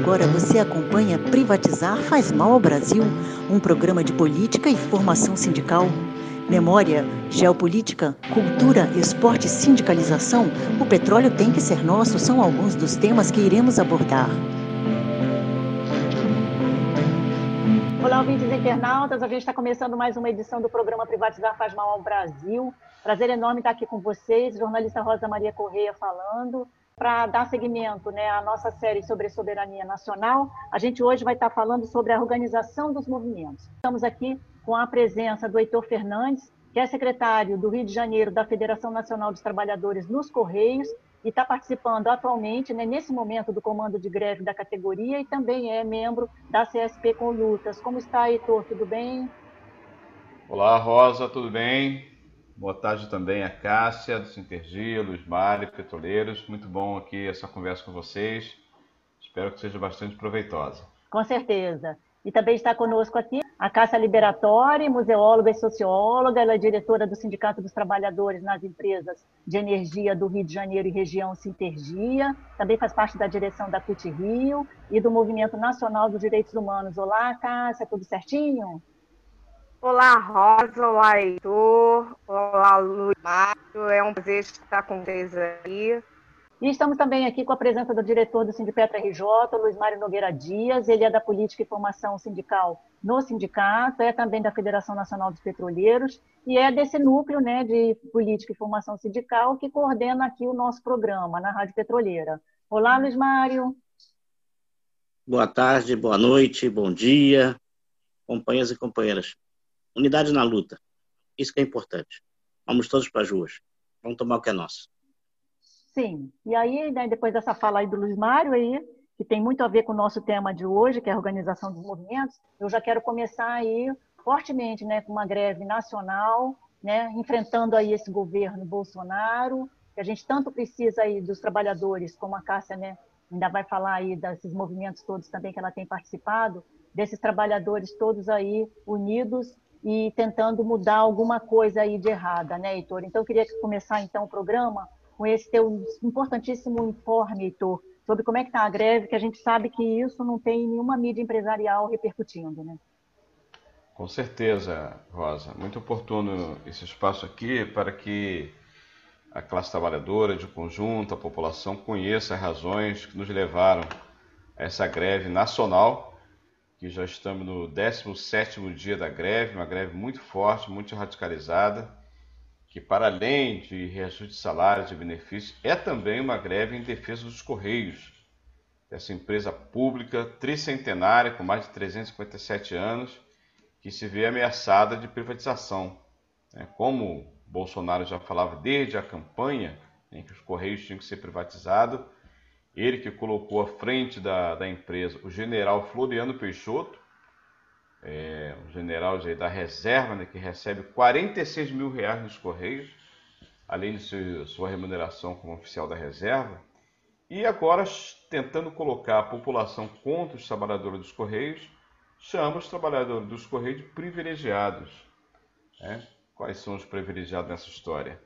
agora você acompanha Privatizar faz mal ao Brasil, um programa de política e formação sindical. Memória, geopolítica, cultura, esporte e sindicalização, o petróleo tem que ser nosso são alguns dos temas que iremos abordar. Olá, ouvintes internautas. A gente está começando mais uma edição do programa Privatizar Faz Mal ao Brasil. Prazer enorme estar aqui com vocês, jornalista Rosa Maria Correia falando para dar seguimento né, à nossa série sobre soberania nacional, a gente hoje vai estar falando sobre a organização dos movimentos. Estamos aqui com a presença do Heitor Fernandes, que é secretário do Rio de Janeiro da Federação Nacional dos Trabalhadores nos Correios e está participando atualmente, né, nesse momento, do comando de greve da categoria e também é membro da CSP com Lutas. Como está, Heitor? Tudo bem? Olá, Rosa, tudo bem? Boa tarde também a Cássia, do Sintergia, Luiz Mário, Petroleiros. Muito bom aqui essa conversa com vocês. Espero que seja bastante proveitosa. Com certeza. E também está conosco aqui a Cássia Liberatori, museóloga e socióloga. Ela é diretora do Sindicato dos Trabalhadores nas Empresas de Energia do Rio de Janeiro e região Sintergia. Também faz parte da direção da CUT Rio e do Movimento Nacional dos Direitos Humanos. Olá, Cássia, tudo certinho? Olá, Rosa, olá, Heitor, olá, Luiz Mário, é um prazer estar com vocês aí. E estamos também aqui com a presença do diretor do Sindipetra RJ, Luiz Mário Nogueira Dias, ele é da Política e Formação Sindical no sindicato, é também da Federação Nacional dos Petroleiros e é desse núcleo né, de Política e Formação Sindical que coordena aqui o nosso programa na Rádio Petroleira. Olá, Luiz Mário. Boa tarde, boa noite, bom dia, companheiros e companheiras. Unidade na luta. Isso que é importante. Vamos todos para as ruas. Vamos tomar o que é nosso. Sim. E aí, né, depois dessa fala aí do Luiz Mário aí, que tem muito a ver com o nosso tema de hoje, que é a organização dos movimentos, eu já quero começar aí fortemente, né, com uma greve nacional, né, enfrentando aí esse governo Bolsonaro, que a gente tanto precisa aí dos trabalhadores, como a Cássia, né, ainda vai falar aí desses movimentos todos também que ela tem participado, desses trabalhadores todos aí unidos e tentando mudar alguma coisa aí de errada, né, Heitor? Então, eu queria começar, então, o programa com esse teu importantíssimo informe, Heitor, sobre como é que está a greve, que a gente sabe que isso não tem nenhuma mídia empresarial repercutindo, né? Com certeza, Rosa. Muito oportuno esse espaço aqui para que a classe trabalhadora, de conjunto, a população conheça as razões que nos levaram a essa greve nacional que já estamos no 17º dia da greve, uma greve muito forte, muito radicalizada, que para além de reajuste de salários e benefícios, é também uma greve em defesa dos Correios, essa empresa pública tricentenária, com mais de 357 anos, que se vê ameaçada de privatização. Né? Como Bolsonaro já falava desde a campanha em que os Correios tinham que ser privatizados, ele que colocou à frente da, da empresa o general Floriano Peixoto, é, um general da reserva, né, que recebe 46 mil reais nos Correios, além de seu, sua remuneração como oficial da reserva, e agora tentando colocar a população contra os trabalhadores dos Correios, chama os trabalhadores dos Correios de privilegiados. Né? Quais são os privilegiados nessa história?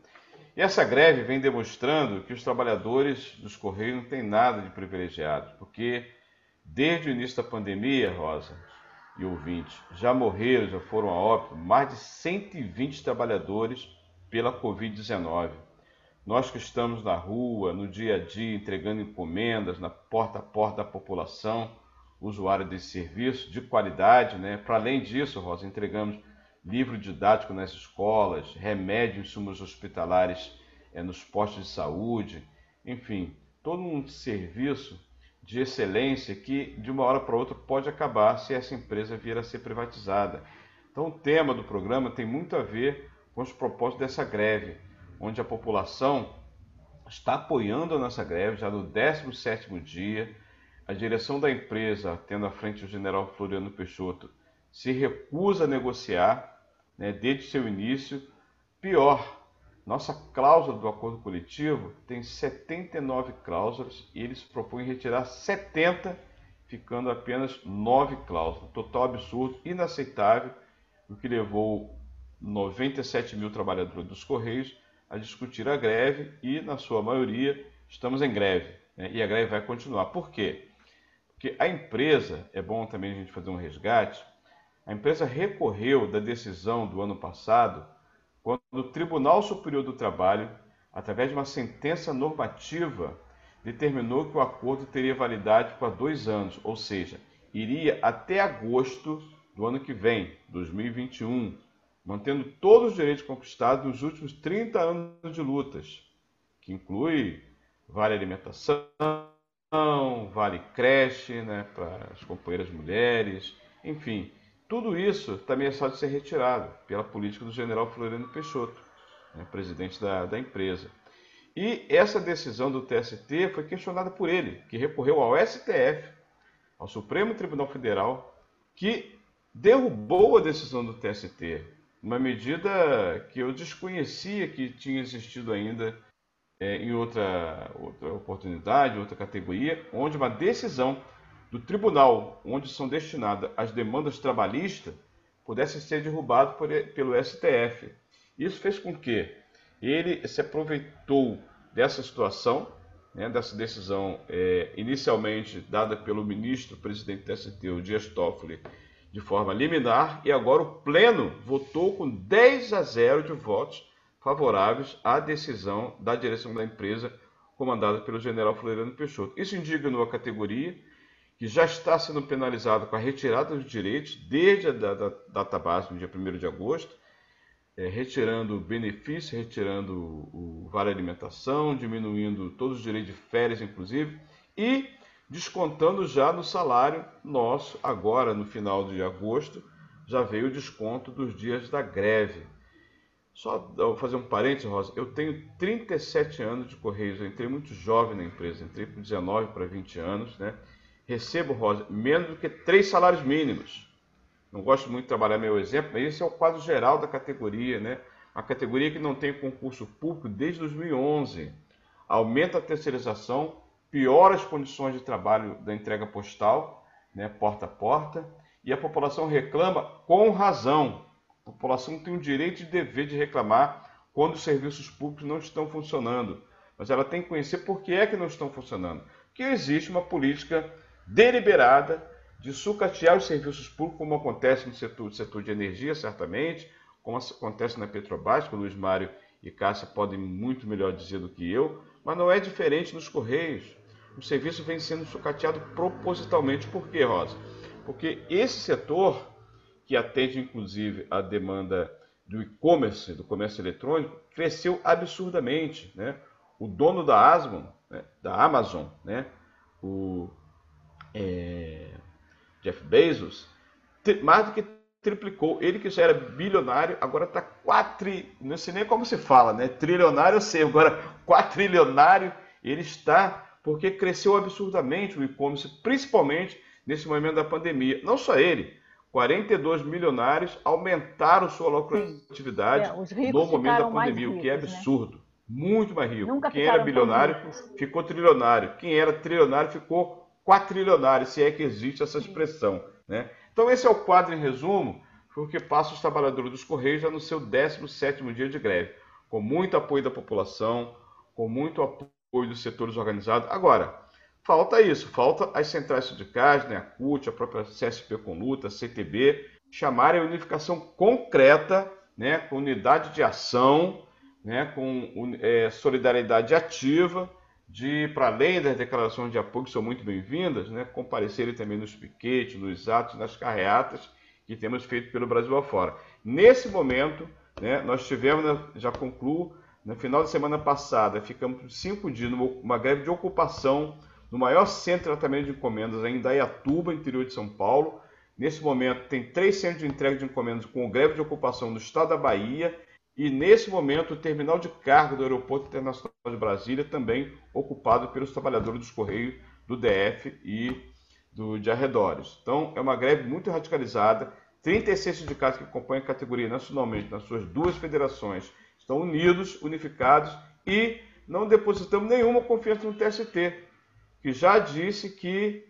E essa greve vem demonstrando que os trabalhadores dos Correios não têm nada de privilegiados, porque desde o início da pandemia, Rosa e ouvinte, já morreram, já foram a óbito mais de 120 trabalhadores pela Covid-19. Nós que estamos na rua, no dia a dia, entregando encomendas, na porta a porta da população, usuário desse serviço de qualidade, né? Para além disso, Rosa, entregamos livro didático nas escolas, remédio, insumos hospitalares é, nos postos de saúde, enfim, todo um serviço de excelência que de uma hora para outra pode acabar se essa empresa vier a ser privatizada. Então o tema do programa tem muito a ver com os propósitos dessa greve, onde a população está apoiando a nossa greve já no 17º dia. A direção da empresa, tendo à frente o general Floriano Peixoto, se recusa a negociar né, desde seu início. Pior, nossa cláusula do acordo coletivo tem 79 cláusulas e eles propõem retirar 70, ficando apenas 9 cláusulas. Total absurdo, inaceitável, o que levou 97 mil trabalhadores dos Correios a discutir a greve e, na sua maioria, estamos em greve. Né? E a greve vai continuar. Por quê? Porque Porque a empresa, é bom também a gente fazer um resgate, a empresa recorreu da decisão do ano passado, quando o Tribunal Superior do Trabalho, através de uma sentença normativa, determinou que o acordo teria validade por dois anos, ou seja, iria até agosto do ano que vem, 2021, mantendo todos os direitos conquistados nos últimos 30 anos de lutas, que inclui vale alimentação, vale creche né, para as companheiras mulheres, enfim, tudo isso também é só de ser retirado pela política do general Floriano Peixoto, né, presidente da, da empresa. E essa decisão do TST foi questionada por ele, que recorreu ao STF, ao Supremo Tribunal Federal, que derrubou a decisão do TST, uma medida que eu desconhecia que tinha existido ainda é, em outra, outra oportunidade, outra categoria, onde uma decisão do tribunal onde são destinadas as demandas trabalhistas pudesse ser derrubado por, pelo STF. Isso fez com que ele se aproveitou dessa situação, né, dessa decisão é, inicialmente dada pelo ministro presidente do ST, o Dias Toffoli, de forma liminar, e agora o Pleno votou com 10 a 0 de votos favoráveis à decisão da direção da empresa comandada pelo general Floriano Peixoto. Isso indignou a categoria que já está sendo penalizado com a retirada dos direitos desde a data base, no dia 1 de agosto, é, retirando benefícios, retirando o, o vale alimentação, diminuindo todos os direitos de férias, inclusive, e descontando já no salário nosso, agora no final de agosto, já veio o desconto dos dias da greve. Só vou fazer um parênteses, Rosa, eu tenho 37 anos de Correios, eu entrei muito jovem na empresa, entrei com 19 para 20 anos, né? Recebo, Rosa, menos do que três salários mínimos. Não gosto muito de trabalhar meu exemplo, mas esse é o quadro geral da categoria, né? A categoria que não tem concurso público desde 2011. Aumenta a terceirização, piora as condições de trabalho da entrega postal, né, porta a porta, e a população reclama com razão. A população tem o direito e dever de reclamar quando os serviços públicos não estão funcionando. Mas ela tem que conhecer por que é que não estão funcionando. Porque existe uma política deliberada de sucatear os serviços públicos, como acontece no setor, setor de energia, certamente, como acontece na Petrobras, que o Luiz Mário e Cássia podem muito melhor dizer do que eu, mas não é diferente nos Correios. O serviço vem sendo sucateado propositalmente. Por quê, Rosa? Porque esse setor, que atende inclusive a demanda do e-commerce, do comércio eletrônico, cresceu absurdamente. Né? O dono da Amazon, né? da Amazon, né? o é, Jeff Bezos, mais do que triplicou. Ele que já era bilionário, agora está quatri... Não sei nem como se fala, né? Trilionário eu sei, agora quatrilionário ele está porque cresceu absurdamente o e-commerce, principalmente nesse momento da pandemia. Não só ele, 42 milionários aumentaram sua lucratividade é, no momento da pandemia, ricos, o que é né? absurdo. Né? Muito mais rico. Nunca Quem era bilionário ficou trilionário. Quem era trilionário ficou quatrilionário, se é que existe essa expressão. Né? Então, esse é o quadro em resumo, porque passa os trabalhadores dos Correios já no seu 17º dia de greve, com muito apoio da população, com muito apoio dos setores organizados. Agora, falta isso, falta as centrais sindicais, né, a CUT, a própria CSP com luta, a CTB, chamarem a unificação concreta, né, com unidade de ação, né, com é, solidariedade ativa, de, para além das declarações de apoio, que são muito bem-vindas, né, comparecerem também nos piquetes, nos atos, nas carreatas que temos feito pelo Brasil afora. Nesse momento, né, nós tivemos, né, já concluo, no final da semana passada, ficamos cinco dias numa greve de ocupação no maior centro de tratamento de encomendas em Indaiatuba, interior de São Paulo. Nesse momento, tem três centros de entrega de encomendas com greve de ocupação no estado da Bahia e nesse momento, o terminal de carga do Aeroporto Internacional de Brasília também ocupado pelos trabalhadores dos Correios do DF e do, de arredores. Então, é uma greve muito radicalizada. 36 sindicatos que acompanham a categoria nacionalmente nas suas duas federações estão unidos, unificados e não depositamos nenhuma confiança no TST, que já disse que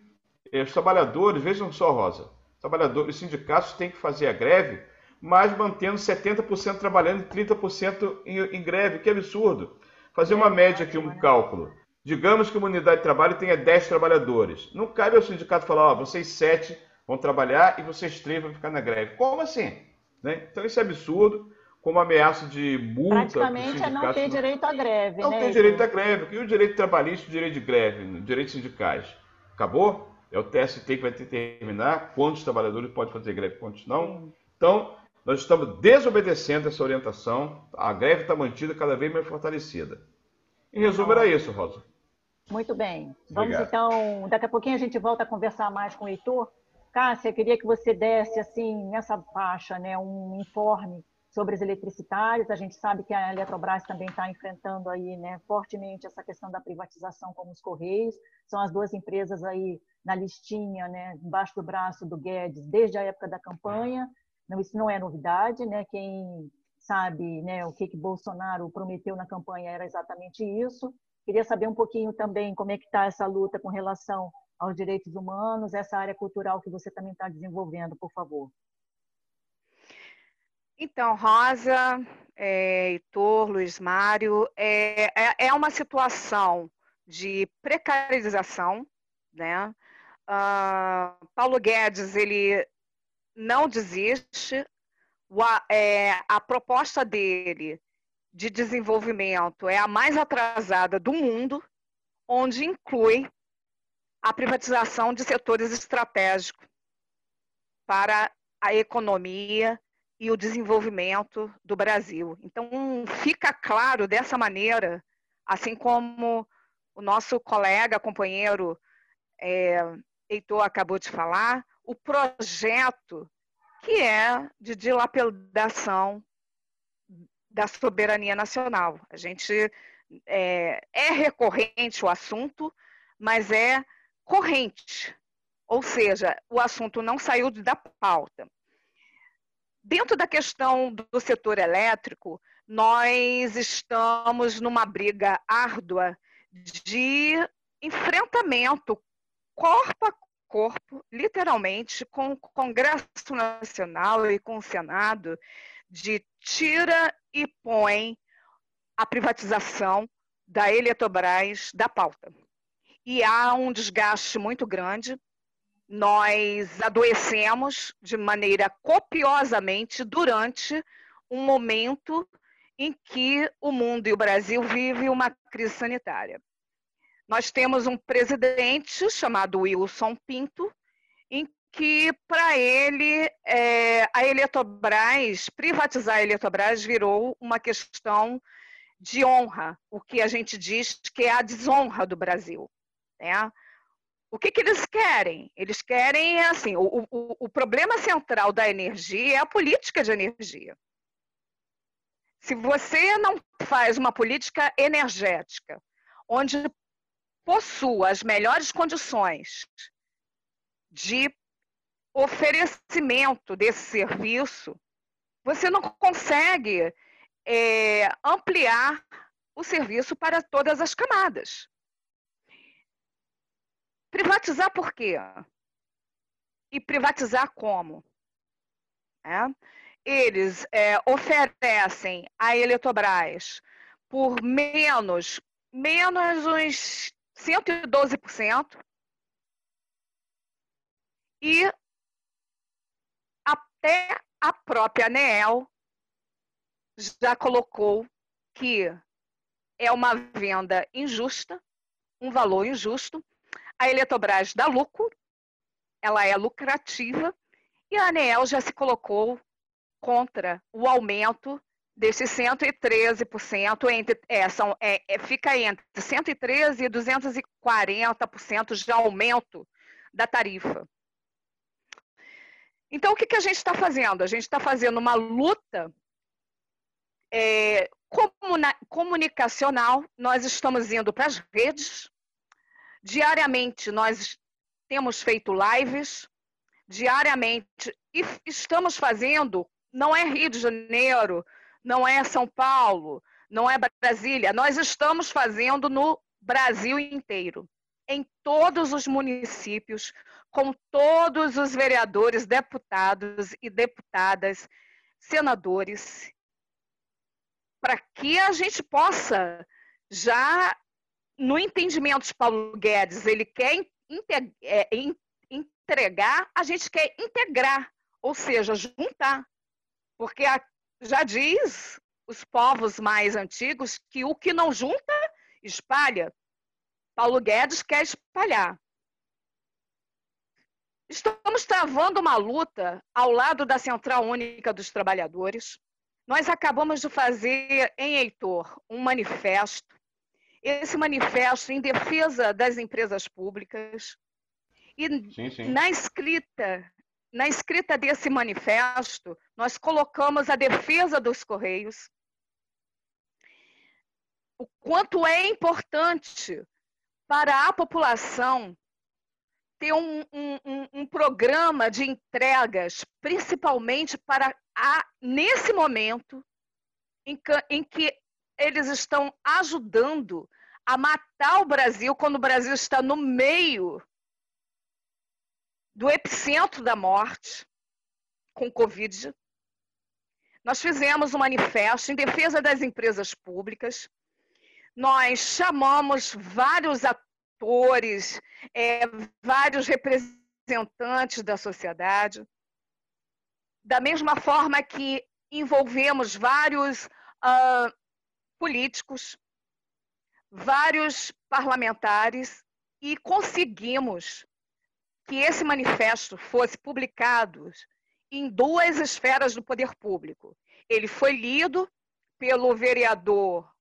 eh, os trabalhadores, vejam só, Rosa, trabalhadores, os sindicatos têm que fazer a greve mas mantendo 70% trabalhando e 30% em, em greve. Que absurdo. Fazer uma média aqui, um cálculo. Digamos que uma unidade de trabalho tenha 10 trabalhadores. Não cabe ao sindicato falar, ó, vocês sete vão trabalhar e vocês três vão ficar na greve. Como assim? Né? Então isso é absurdo, como ameaça de multa. Praticamente é não ter direito à greve. Não né, tem direito à greve. E o direito trabalhista, o direito de greve, direitos sindicais? Acabou? É o TST que vai determinar quantos trabalhadores podem fazer greve, quantos não. Então, nós estamos desobedecendo essa orientação. A greve está mantida cada vez mais fortalecida. Em resumo, era isso, Rosa. Muito bem. Vamos Obrigado. então, daqui a pouquinho a gente volta a conversar mais com o Heitor. Cássia, queria que você desse, assim, nessa faixa, né, um informe sobre os eletricitários. A gente sabe que a Eletrobras também está enfrentando aí, né, fortemente essa questão da privatização como os Correios. São as duas empresas aí na listinha, né, embaixo do braço do Guedes, desde a época da campanha. Não, isso não é novidade, né? Quem sabe né, o que, que Bolsonaro prometeu na campanha era exatamente isso. Queria saber um pouquinho também como é que está essa luta com relação aos direitos humanos, essa área cultural que você também está desenvolvendo, por favor. Então, Rosa, é, Heitor, Luiz Mário, é, é, é uma situação de precarização, né? Uh, Paulo Guedes, ele não desiste, a, é, a proposta dele de desenvolvimento é a mais atrasada do mundo, onde inclui a privatização de setores estratégicos para a economia e o desenvolvimento do Brasil. Então, fica claro dessa maneira, assim como o nosso colega, companheiro é, Heitor acabou de falar, o projeto que é de dilapidação da soberania nacional. A gente é, é recorrente o assunto, mas é corrente, ou seja, o assunto não saiu da pauta. Dentro da questão do setor elétrico, nós estamos numa briga árdua de enfrentamento corpo a corpo, literalmente, com o Congresso Nacional e com o Senado, de tira e põe a privatização da Eletrobras da pauta. E há um desgaste muito grande. Nós adoecemos de maneira copiosamente durante um momento em que o mundo e o Brasil vivem uma crise sanitária. Nós temos um presidente chamado Wilson Pinto, em que, para ele, é, a Eletrobras, privatizar a Eletrobras virou uma questão de honra, o que a gente diz que é a desonra do Brasil. Né? O que, que eles querem? Eles querem, assim, o, o, o problema central da energia é a política de energia. Se você não faz uma política energética, onde possua as melhores condições de oferecimento desse serviço, você não consegue é, ampliar o serviço para todas as camadas. Privatizar por quê? E privatizar como? É? Eles é, oferecem a Eletrobras por menos, menos uns 112%. E até a própria ANEEL já colocou que é uma venda injusta, um valor injusto. A Eletrobras dá lucro, ela é lucrativa, e a ANEEL já se colocou contra o aumento desses 113%, entre, é, são, é, é, fica entre 113% e 240% de aumento da tarifa. Então, o que, que a gente está fazendo? A gente está fazendo uma luta é, comunicacional, nós estamos indo para as redes, diariamente nós temos feito lives, diariamente, e estamos fazendo, não é Rio de Janeiro, não é São Paulo, não é Brasília. Nós estamos fazendo no Brasil inteiro, em todos os municípios, com todos os vereadores, deputados e deputadas, senadores, para que a gente possa já no entendimento de Paulo Guedes, ele quer é, entregar, a gente quer integrar, ou seja, juntar. Porque já diz os povos mais antigos que o que não junta, espalha. Paulo Guedes quer espalhar. Estamos travando uma luta ao lado da Central Única dos Trabalhadores. Nós acabamos de fazer em Heitor um manifesto. Esse manifesto em defesa das empresas públicas. E sim, sim. na escrita, na escrita desse manifesto, nós colocamos a defesa dos Correios, o quanto é importante para a população ter um, um, um, programa de entregas, principalmente para a, nesse momento em que, em que eles estão ajudando a matar o Brasil quando o Brasil está no meio do epicentro da morte com Covid. Nós fizemos um manifesto em defesa das empresas públicas. Nós chamamos vários atores, é, vários representantes da sociedade. Da mesma forma que envolvemos vários uh, políticos, vários parlamentares e conseguimos que esse manifesto fosse publicado em duas esferas do poder público. Ele foi lido pelo vereador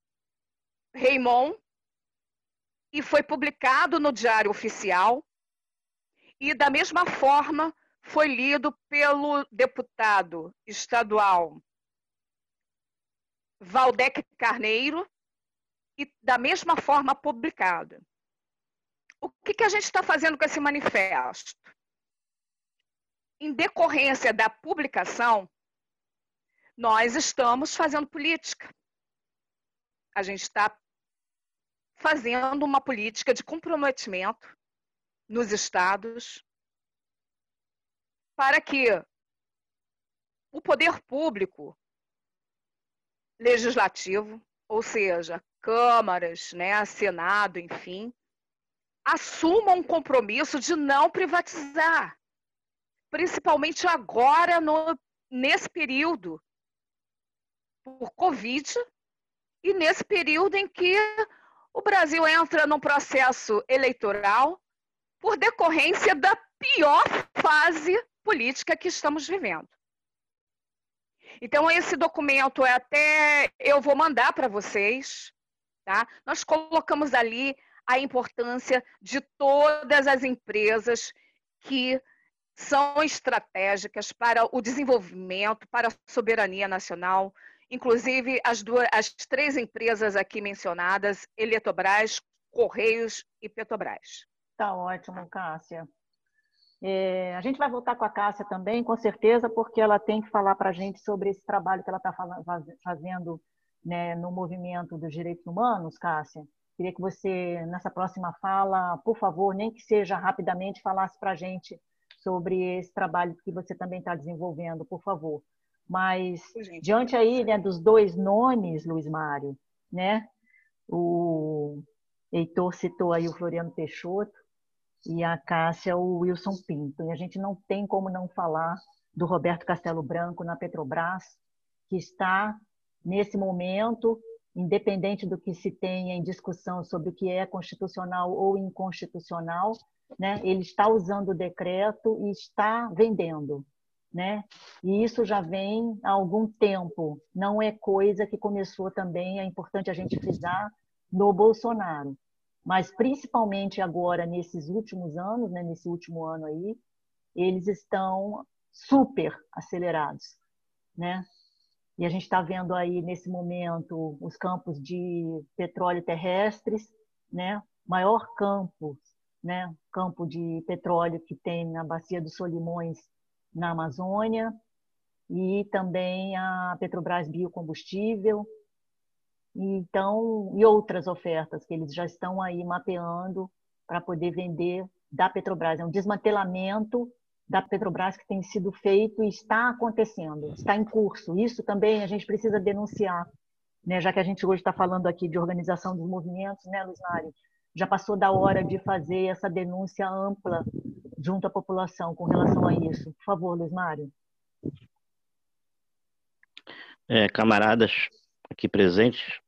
Raymond e foi publicado no Diário Oficial. E, da mesma forma, foi lido pelo deputado estadual Valdec Carneiro e, da mesma forma, publicado. O que, que a gente está fazendo com esse manifesto? Em decorrência da publicação, nós estamos fazendo política. A gente está fazendo uma política de comprometimento nos estados para que o poder público legislativo, ou seja, câmaras, né, Senado, enfim, assuma um compromisso de não privatizar, principalmente agora, no, nesse período, por Covid, e nesse período em que o Brasil entra num processo eleitoral por decorrência da pior fase política que estamos vivendo. Então, esse documento é até. Eu vou mandar para vocês. Tá? Nós colocamos ali a importância de todas as empresas que são estratégicas para o desenvolvimento, para a soberania nacional, inclusive as, duas, as três empresas aqui mencionadas, Eletrobras, Correios e Petrobras. Tá ótimo, Cássia. É, a gente vai voltar com a Cássia também, com certeza, porque ela tem que falar para a gente sobre esse trabalho que ela está fazendo né, no movimento dos direitos humanos, Cássia. Queria que você, nessa próxima fala, por favor, nem que seja rapidamente, falasse para a gente sobre esse trabalho que você também está desenvolvendo, por favor. Mas, Gente, diante aí né, dos dois nomes, Luiz Mário, né, o Heitor citou aí o Floriano Peixoto e a Cássia o Wilson Pinto. E a gente não tem como não falar do Roberto Castelo Branco na Petrobras, que está, nesse momento, independente do que se tenha em discussão sobre o que é constitucional ou inconstitucional, né, ele está usando o decreto e está vendendo. Né? E isso já vem há algum tempo, não é coisa que começou também, é importante a gente frisar, no Bolsonaro. Mas principalmente agora, nesses últimos anos, né, nesse último ano aí, eles estão super acelerados. Né? E a gente está vendo aí nesse momento os campos de petróleo terrestres, né? Maior campo, né? Campo de petróleo que tem na bacia dos Solimões, na Amazônia, e também a Petrobras Biocombustível, então e outras ofertas que eles já estão aí mapeando para poder vender da Petrobras. É um desmantelamento da Petrobras que tem sido feito e está acontecendo, está em curso. Isso também a gente precisa denunciar, né? Já que a gente hoje está falando aqui de organização dos movimentos, né, Luiz Mário? Já passou da hora de fazer essa denúncia ampla junto à população com relação a isso. Por favor, Luiz Mário. É, camaradas aqui presentes,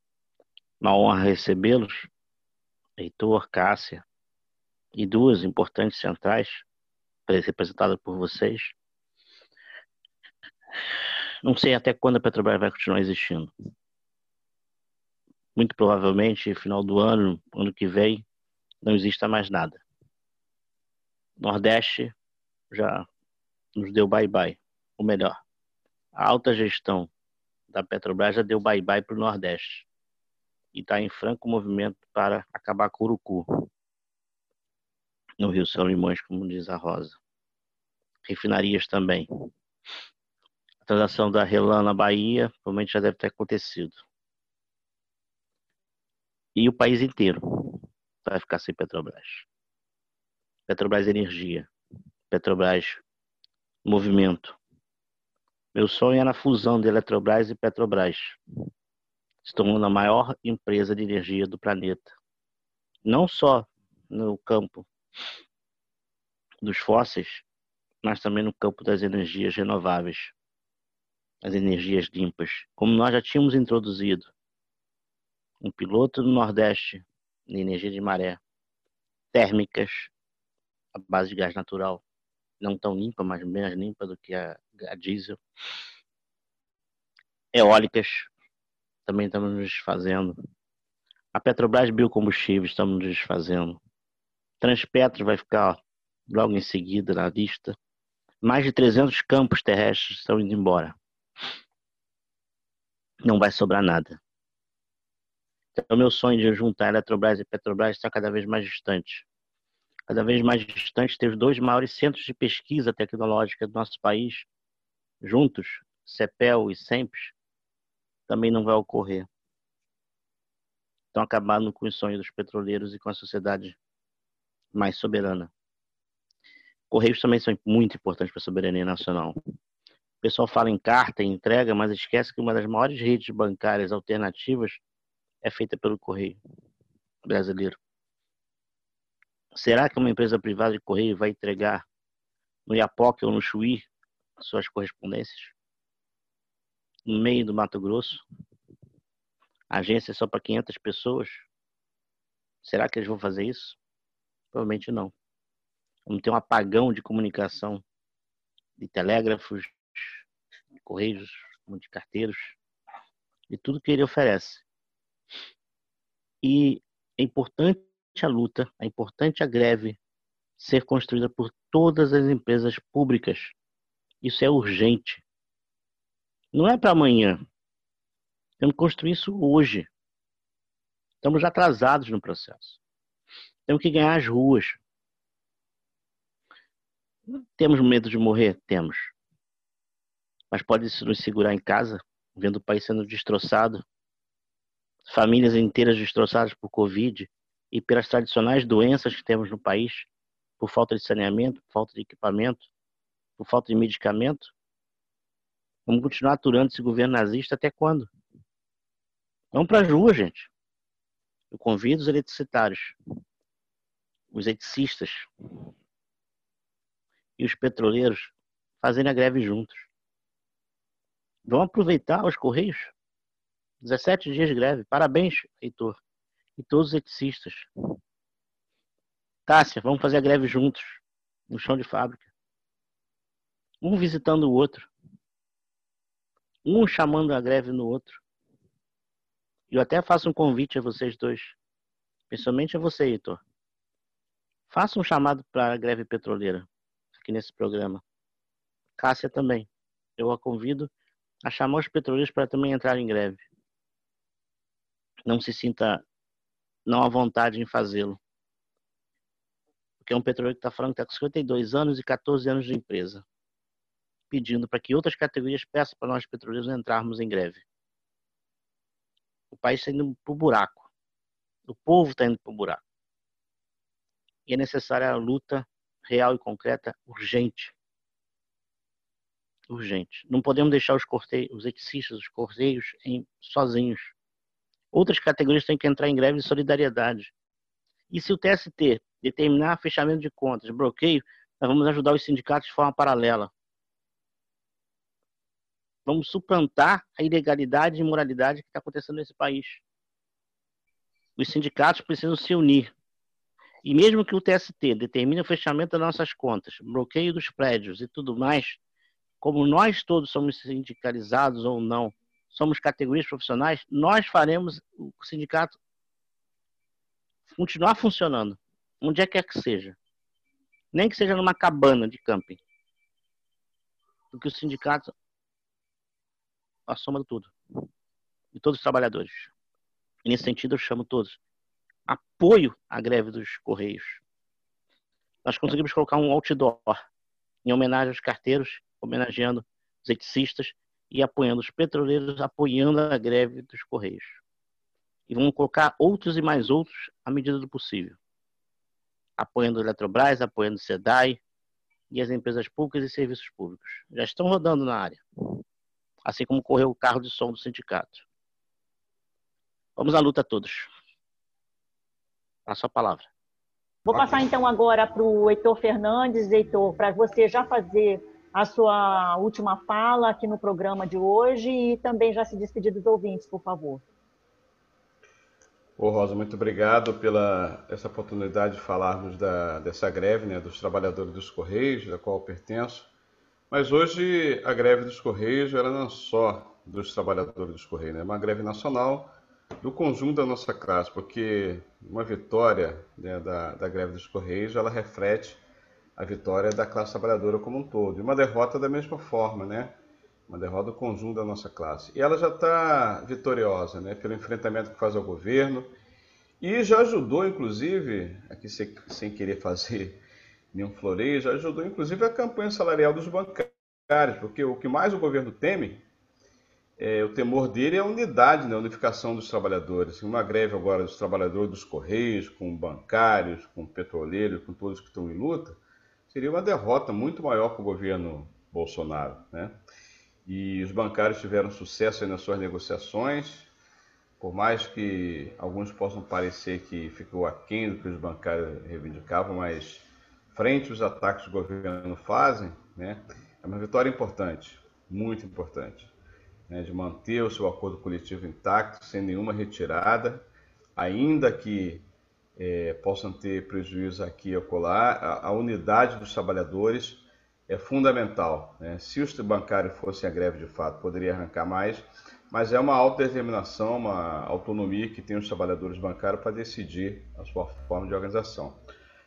uma honra recebê-los, Heitor, Cássia, e duas importantes centrais, representadas por vocês. Não sei até quando a Petrobras vai continuar existindo. Muito provavelmente, final do ano, ano que vem, não exista mais nada. Nordeste já nos deu bye-bye. Ou melhor, a alta gestão da Petrobras já deu bye-bye para o Nordeste. E está em franco movimento para acabar com o Urucu. No Rio São Limões, como diz a Rosa. Refinarias também. A transação da Relan na Bahia provavelmente já deve ter acontecido. E o país inteiro vai ficar sem Petrobras. Petrobras Energia, Petrobras Movimento. Meu sonho era a fusão de Eletrobras e Petrobras, se tornando a maior empresa de energia do planeta. Não só no campo dos fósseis, mas também no campo das energias renováveis, as energias limpas, como nós já tínhamos introduzido um piloto no Nordeste de energia de maré, térmicas, a base de gás natural, não tão limpa, mas menos limpa do que a, a diesel. Eólicas, também estamos nos desfazendo. A Petrobras Biocombustíveis, estamos nos desfazendo. Transpetro vai ficar logo em seguida na lista. Mais de 300 campos terrestres estão indo embora. Não vai sobrar nada. Então, meu sonho de juntar Eletrobras e Petrobras está cada vez mais distante. Cada vez mais distante ter os dois maiores centros de pesquisa tecnológica do nosso país juntos, CEPEL e SEMPES, também não vai ocorrer. Estão acabando com os sonhos dos petroleiros e com a sociedade mais soberana. Correios também são muito importantes para a soberania nacional. O pessoal fala em carta e entrega, mas esquece que uma das maiores redes bancárias alternativas é feita pelo Correio brasileiro. Será que uma empresa privada de correio vai entregar no Iapoque ou no Chuí suas correspondências? No meio do Mato Grosso? Agência só para 500 pessoas? Será que eles vão fazer isso? Provavelmente não. Vamos ter um apagão de comunicação de telégrafos, de correios, de carteiros, de tudo que ele oferece. E é importante a luta, é importante a greve ser construída por todas as empresas públicas. Isso é urgente. Não é para amanhã. Temos que construir isso hoje. Estamos atrasados no processo. Temos que ganhar as ruas. Temos medo de morrer? Temos. Mas pode nos segurar em casa, vendo o país sendo destroçado, famílias inteiras destroçadas por Covid e pelas tradicionais doenças que temos no país, por falta de saneamento, por falta de equipamento, por falta de medicamento? Vamos continuar aturando esse governo nazista até quando? Vamos para as ruas, gente. Eu convido os eletricitários, os eletricistas e os petroleiros fazerem a greve juntos. Vamos aproveitar os Correios 17 dias de greve. Parabéns, Heitor. E todos os eticistas. Cássia, vamos fazer a greve juntos. No chão de fábrica. Um visitando o outro. Um chamando a greve no outro. Eu até faço um convite a vocês dois. Principalmente a você, Heitor. Faça um chamado para a greve petroleira aqui nesse programa. Cássia também. Eu a convido a chamar os petroleiros para também entrar em greve não se sinta não à vontade em fazê-lo. Porque é um petroleiro que está falando que está com 52 anos e 14 anos de empresa, pedindo para que outras categorias peçam para nós petroleiros entrarmos em greve. O país está indo para o buraco. O povo está indo para o buraco. E é necessária a luta real e concreta, urgente. Urgente. Não podemos deixar os corteios, os eticistas, os correios em, sozinhos Outras categorias têm que entrar em greve de solidariedade. E se o TST determinar fechamento de contas, bloqueio, nós vamos ajudar os sindicatos de forma paralela. Vamos suplantar a ilegalidade e imoralidade que está acontecendo nesse país. Os sindicatos precisam se unir. E mesmo que o TST determine o fechamento das nossas contas, bloqueio dos prédios e tudo mais, como nós todos somos sindicalizados ou não, somos categorias profissionais, nós faremos o sindicato continuar funcionando, onde é que quer que seja. Nem que seja numa cabana de camping. Porque o sindicato a soma de tudo. De todos os trabalhadores. E nesse sentido eu chamo todos. Apoio à greve dos Correios. Nós conseguimos colocar um outdoor em homenagem aos carteiros, homenageando os eticistas e apoiando os petroleiros, apoiando a greve dos Correios. E vamos colocar outros e mais outros à medida do possível. Apoiando a Eletrobras, apoiando o SEDAI e as empresas públicas e serviços públicos. Já estão rodando na área. Assim como correu o carro de som do sindicato. Vamos à luta todos. Passo a palavra. Vou passar então agora para o Heitor Fernandes. Heitor, para você já fazer a sua última fala aqui no programa de hoje e também já se despedir dos ouvintes, por favor. Ô Rosa, muito obrigado pela essa oportunidade de falarmos da, dessa greve né, dos trabalhadores dos Correios, da qual eu pertenço. Mas hoje a greve dos Correios ela não é só dos trabalhadores dos Correios, né, é uma greve nacional do conjunto da nossa classe, porque uma vitória né, da, da greve dos Correios ela reflete a vitória da classe trabalhadora como um todo, e uma derrota da mesma forma, né? uma derrota do conjunto da nossa classe. E ela já está vitoriosa, né, pelo enfrentamento que faz ao governo, e já ajudou, inclusive, aqui sem, sem querer fazer nenhum floreio, já ajudou, inclusive, a campanha salarial dos bancários, porque o que mais o governo teme, é, o temor dele é a unidade, né, a unificação dos trabalhadores. Uma greve agora dos trabalhadores dos Correios, com bancários, com petroleiros, com todos que estão em luta, seria uma derrota muito maior para o governo Bolsonaro, né? e os bancários tiveram sucesso nas suas negociações, por mais que alguns possam parecer que ficou aquém do que os bancários reivindicavam, mas frente aos ataques que o governo fazem, né, é uma vitória importante, muito importante, né, de manter o seu acordo coletivo intacto, sem nenhuma retirada, ainda que é, possam ter prejuízo aqui e acolá, a, a unidade dos trabalhadores é fundamental. Né? Se os bancários fossem a greve de fato, poderia arrancar mais, mas é uma autodeterminação, uma autonomia que tem os trabalhadores bancários para decidir a sua forma de organização.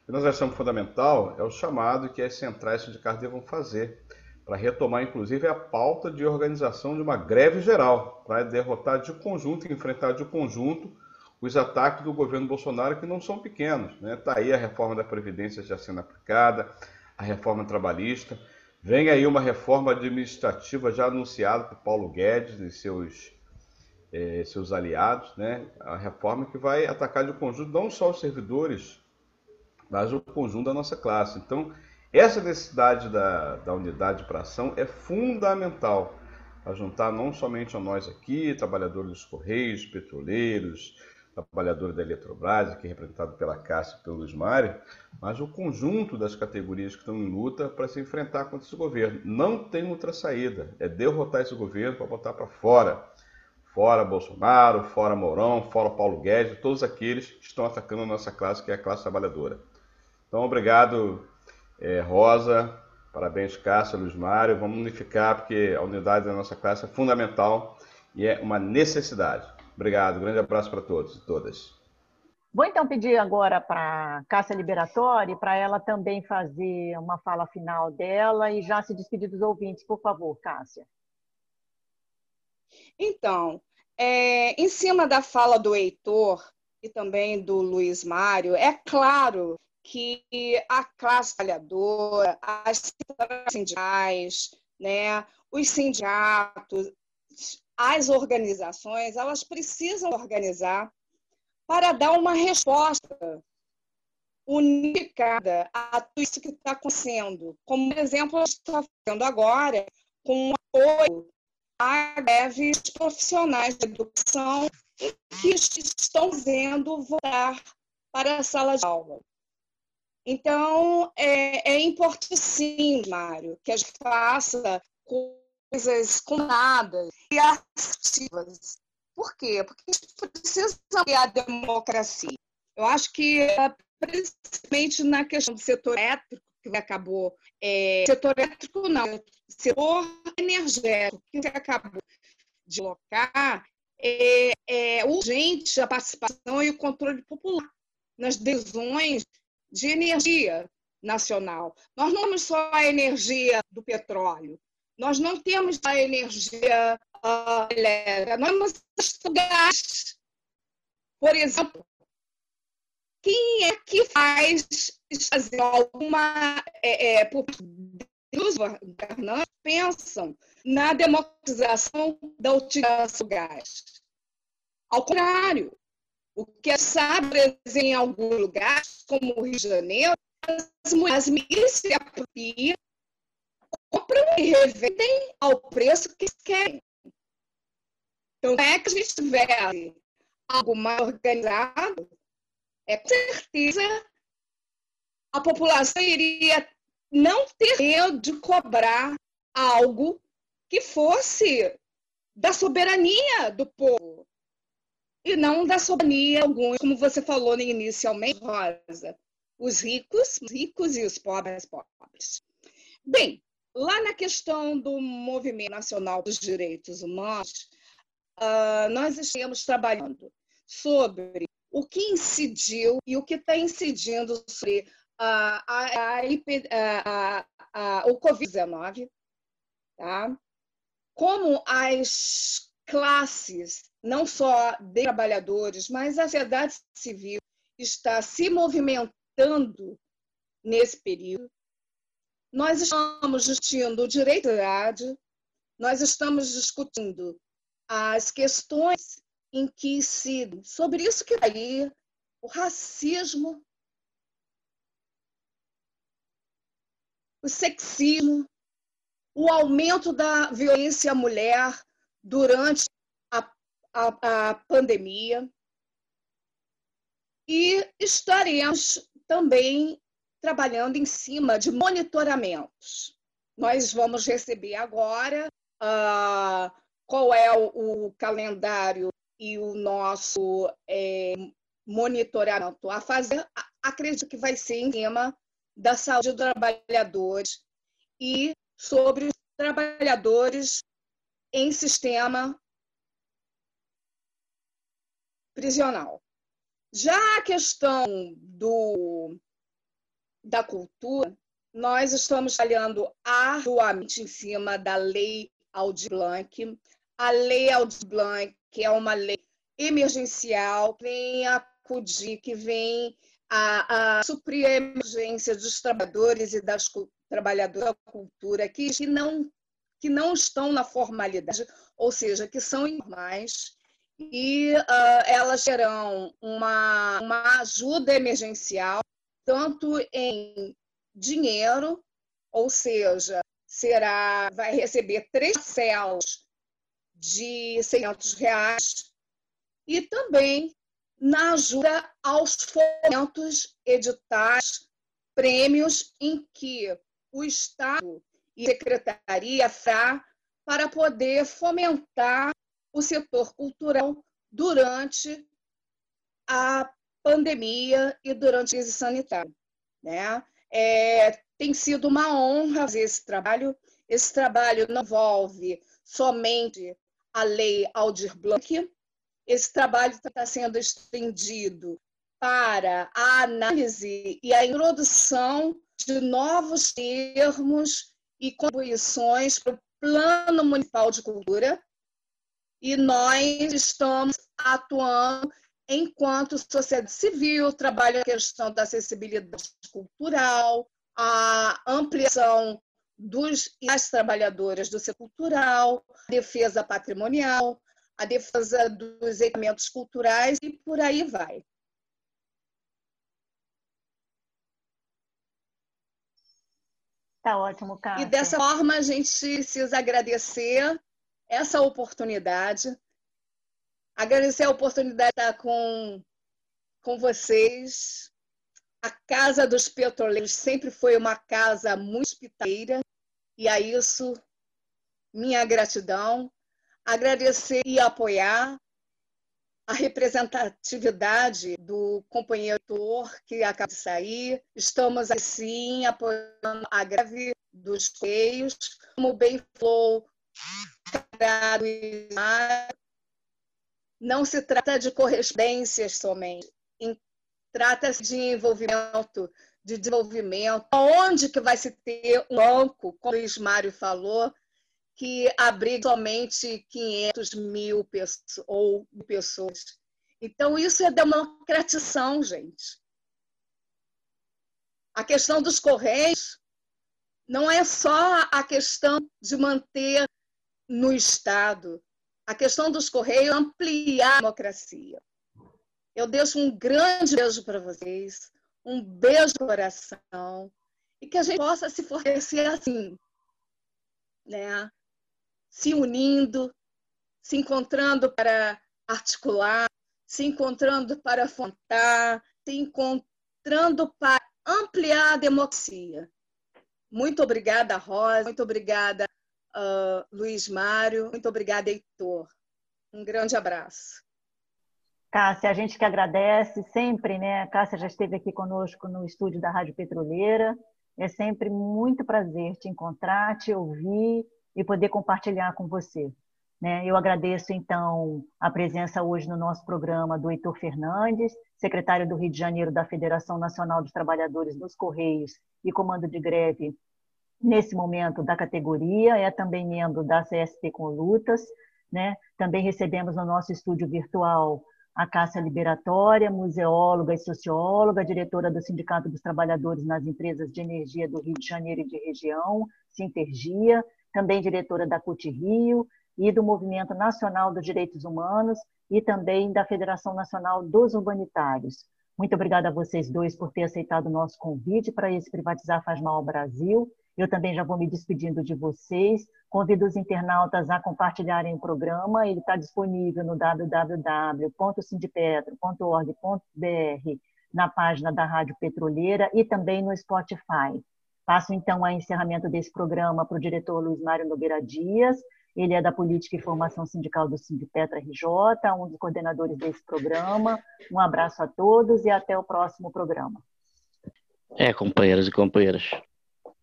E nós achamos fundamental é o chamado que as centrais sindicais devam fazer para retomar, inclusive, a pauta de organização de uma greve geral, para derrotar de conjunto enfrentar de conjunto os ataques do governo Bolsonaro, que não são pequenos. Está né? Tá aí a reforma da Previdência já sendo aplicada, a reforma trabalhista. Vem aí uma reforma administrativa já anunciada por Paulo Guedes e seus, eh, seus aliados, né? A reforma que vai atacar de conjunto não só os servidores, mas o conjunto da nossa classe. Então, essa necessidade da, da unidade para ação é fundamental para juntar não somente a nós aqui, trabalhadores dos Correios, petroleiros, trabalhadores da Eletrobras, aqui representado pela Cássia e pelo Luiz Mário, mas o conjunto das categorias que estão em luta para se enfrentar contra esse governo. Não tem outra saída, é derrotar esse governo para botar para fora. Fora Bolsonaro, fora Mourão, fora Paulo Guedes, todos aqueles que estão atacando a nossa classe, que é a classe trabalhadora. Então, obrigado, é, Rosa, parabéns, Cássia, Luiz Mário. Vamos unificar, porque a unidade da nossa classe é fundamental e é uma necessidade. Obrigado, grande abraço para todos e todas. Vou então pedir agora para Cássia Liberatori, para ela também fazer uma fala final dela e já se despedir dos ouvintes, por favor, Cássia. Então, é, em cima da fala do Heitor e também do Luiz Mário, é claro que a classe trabalhadora, as sindicais, né, os sindicatos, as organizações elas precisam organizar para dar uma resposta unificada a tudo isso que está acontecendo. Como, por exemplo, está fazendo agora com apoio a greves profissionais da educação que estão vendo voltar para a sala de aula. Então, é, é importante sim, Mário, que a gente faça coisas combinadas e ativas. Por quê? Porque a gente precisa a democracia. Eu acho que, principalmente na questão do setor elétrico, que acabou, é, setor elétrico não, setor energético, que acabou de colocar, é, é urgente a participação e o controle popular nas decisões de energia nacional. Nós não temos só a energia do petróleo, nós não temos a energia uh, elétrica, nós temos o gás. Por exemplo, quem é que faz fazer alguma é, é, por os governantes pensam na democratização da utilização do gás. Ao contrário, o que é sabe em alguns lugares, como o Rio de Janeiro, as mulheres se apropriam, compram e revendem ao preço que querem. Então, é que a gente tivesse algo mais organizado, é com certeza a população iria não ter medo de cobrar algo que fosse da soberania do povo e não da soberania alguns, como você falou inicialmente, Rosa, os ricos, os ricos e os pobres, pobres. Bem, lá na questão do Movimento Nacional dos Direitos Humanos, uh, nós estamos trabalhando sobre o que incidiu e o que está incidindo sobre a, a, a, o Covid-19, tá? como as classes, não só de trabalhadores, mas a sociedade civil está se movimentando nesse período. Nós estamos discutindo o direito à idade, nós estamos discutindo as questões em que se sobre isso que aí o racismo, o sexismo, o aumento da violência à mulher durante a, a, pandemia. E estaremos também trabalhando em cima de monitoramentos. Nós vamos receber agora uh, qual é o, o, calendário e o nosso é, monitoramento a fazer. Acredito que vai ser em cima da saúde dos trabalhadores e sobre os trabalhadores em sistema prisional. Já a questão do, da cultura, nós estamos trabalhando arduamente em cima da lei Aldir Blanc. A lei Aldir Blanc, que é uma lei emergencial, que vem acudir, que vem a, a suprir a emergência dos trabalhadores e das trabalhadores da cultura que, que, não, que não estão na formalidade, ou seja, que são informais, e uh, elas terão uma, uma ajuda emergencial, tanto em dinheiro, ou seja, será vai receber três parcelas de 600 reais, e também na ajuda aos fomentos editais, prêmios em que o Estado e a Secretaria fará para poder fomentar o setor cultural durante a pandemia e durante a crise sanitária. Né? É, tem sido uma honra fazer esse trabalho. Esse trabalho não envolve somente a lei Aldir Blanc, esse trabalho está sendo estendido para a análise e a introdução de novos termos e contribuições para o Plano Municipal de Cultura. E nós estamos atuando enquanto sociedade civil, trabalho a questão da acessibilidade cultural, a ampliação dos e as trabalhadoras do setor cultural, defesa patrimonial, a defesa dos equipamentos culturais e por aí vai. Tá ótimo, Cássia. E dessa forma a gente precisa agradecer essa oportunidade, Agradecer a oportunidade de estar com, com vocês. A Casa dos Petroleiros sempre foi uma casa muito hospitaleira, e a isso minha gratidão. Agradecer e apoiar a representatividade do companheiro que acaba de sair. Estamos, assim, apoiando a greve dos feios, como bem falou não se trata de correspondências somente, trata-se de envolvimento, de desenvolvimento. Onde que vai se ter um banco, como o Luiz Mário falou, que abrigue somente 500 mil pessoas, ou pessoas? Então, isso é democratização, gente. A questão dos Correios não é só a questão de manter no Estado. A questão dos Correios ampliar a democracia. Eu deixo um grande beijo para vocês, um beijo no coração, e que a gente possa se fortalecer assim, né? se unindo, se encontrando para articular, se encontrando para afrontar, se encontrando para ampliar a democracia. Muito obrigada, Rosa. Muito obrigada, uh, Luiz Mário. Muito obrigada, Heitor. Um grande abraço. Cássia, a gente que agradece sempre, né? A Cássia já esteve aqui conosco no estúdio da Rádio Petroleira. É sempre muito prazer te encontrar, te ouvir e poder compartilhar com você. Né? Eu agradeço, então, a presença hoje no nosso programa do Heitor Fernandes, secretário do Rio de Janeiro da Federação Nacional dos Trabalhadores dos Correios e comando de greve nesse momento da categoria, é também membro da CST com Lutas. Né? Também recebemos no nosso estúdio virtual a Cássia Liberatória, museóloga e socióloga, diretora do Sindicato dos Trabalhadores nas Empresas de Energia do Rio de Janeiro e de Região, Sintergia, também diretora da CUT Rio e do Movimento Nacional dos Direitos Humanos e também da Federação Nacional dos Urbanitários. Muito obrigada a vocês dois por ter aceitado o nosso convite para esse Privatizar Faz Mal ao Brasil. Eu também já vou me despedindo de vocês. Convido os internautas a compartilharem o programa. Ele está disponível no www.sindipetro.org.br na página da Rádio Petroleira e também no Spotify. Passo então a encerramento desse programa para o diretor Luiz Mário Nogueira Dias. Ele é da Política e Formação Sindical do Sindipetra RJ, um dos coordenadores desse programa. Um abraço a todos e até o próximo programa. É, companheiros e companheiras.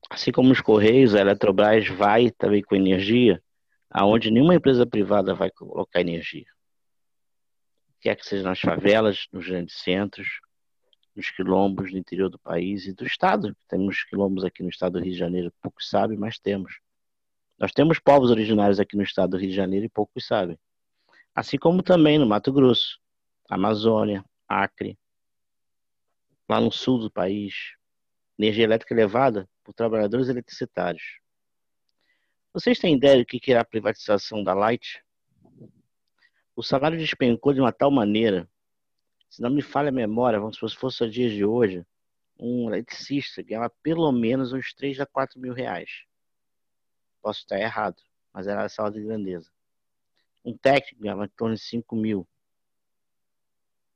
Assim como os Correios, a Eletrobras vai também com energia aonde nenhuma empresa privada vai colocar energia. Quer que seja nas favelas, nos grandes centros, nos quilombos no interior do país e do estado. Temos quilombos aqui no estado do Rio de Janeiro, poucos sabem, mas temos. Nós temos povos originários aqui no estado do Rio de Janeiro e poucos sabem. Assim como também no Mato Grosso, Amazônia, Acre, lá no sul do país, energia elétrica levada por trabalhadores eletricitários. Vocês têm ideia do que é a privatização da Light? O salário despencou de uma tal maneira se não me falha a memória, vamos se fosse a dias de hoje, um eletricista ganhava pelo menos uns 3 a 4 mil reais. Posso estar errado, mas era essa ordem de grandeza. Um técnico ganhava em torno de 5 mil,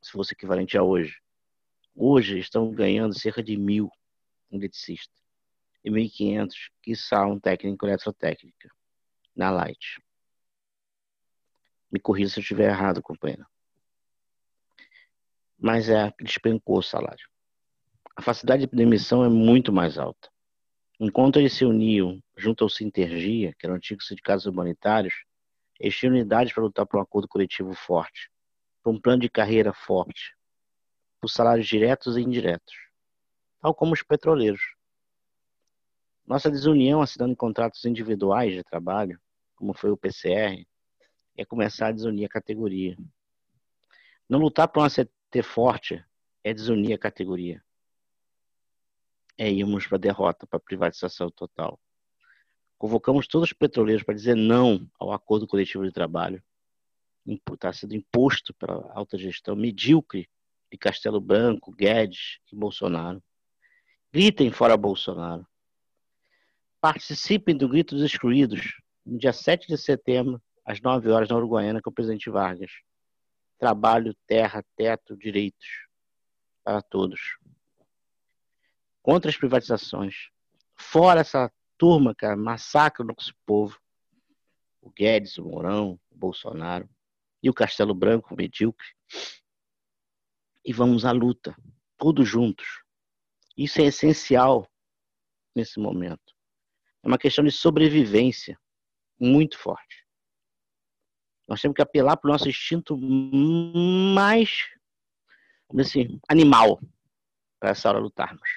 se fosse equivalente a hoje. Hoje estão ganhando cerca de mil um eletricista e 1.500, quiçá um técnico eletrotécnica, na Light. Me corrija se eu estiver errado, companheiro mas é despencou o salário. A facilidade de demissão é muito mais alta. Enquanto eles se uniam junto ao Sintergia, que era o antigo sindicatos humanitários, eles tinham unidades para lutar por um acordo coletivo forte, por um plano de carreira forte, por salários diretos e indiretos, tal como os petroleiros. Nossa desunião assinando contratos individuais de trabalho, como foi o PCR, é começar a desunir a categoria. Não lutar por uma ter forte é desunir a categoria. É irmos para a derrota, para a privatização total. Convocamos todos os petroleiros para dizer não ao acordo coletivo de trabalho. Está sendo imposto pela alta gestão medíocre de Castelo Branco, Guedes e Bolsonaro. Gritem fora Bolsonaro. Participem do Grito dos Excluídos, no dia 7 de setembro, às 9 horas, na Uruguaiana, com o presidente Vargas. trabalho, terra, teto, direitos para todos. Contra as privatizações. Fora essa turma, cara, massacra o nosso povo. O Guedes, o Mourão, o Bolsonaro e o Castelo Branco, o medíocre. E vamos à luta, todos juntos. Isso é essencial nesse momento. É uma questão de sobrevivência muito forte. Nós temos que apelar para o nosso instinto mais assim, animal para essa hora lutarmos.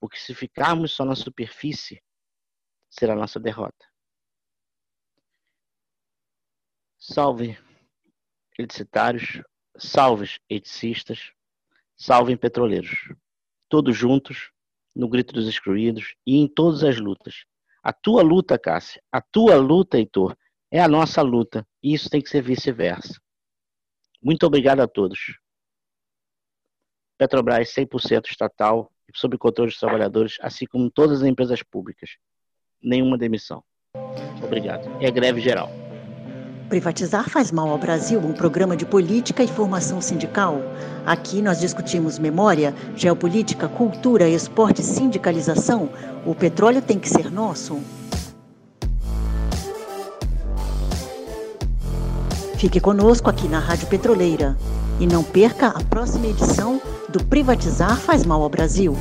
Porque se ficarmos só na superfície, será a nossa derrota. Salve elicitários, salve eticistas, salvem petroleiros. Todos juntos, no grito dos excluídos e em todas as lutas. A tua luta, Cássia, a tua luta, Heitor, é a nossa luta. E isso tem que ser vice-versa. Muito obrigado a todos. Petrobras 100% estatal, sob controle dos trabalhadores, assim como todas as empresas públicas. Nenhuma demissão. Obrigado. É greve geral. Privatizar faz mal ao Brasil, um programa de política e formação sindical. Aqui nós discutimos memória, geopolítica, cultura, esporte, sindicalização. O petróleo tem que ser nosso. Fique conosco aqui na Rádio Petroleira e não perca a próxima edição do Privatizar faz mal ao Brasil.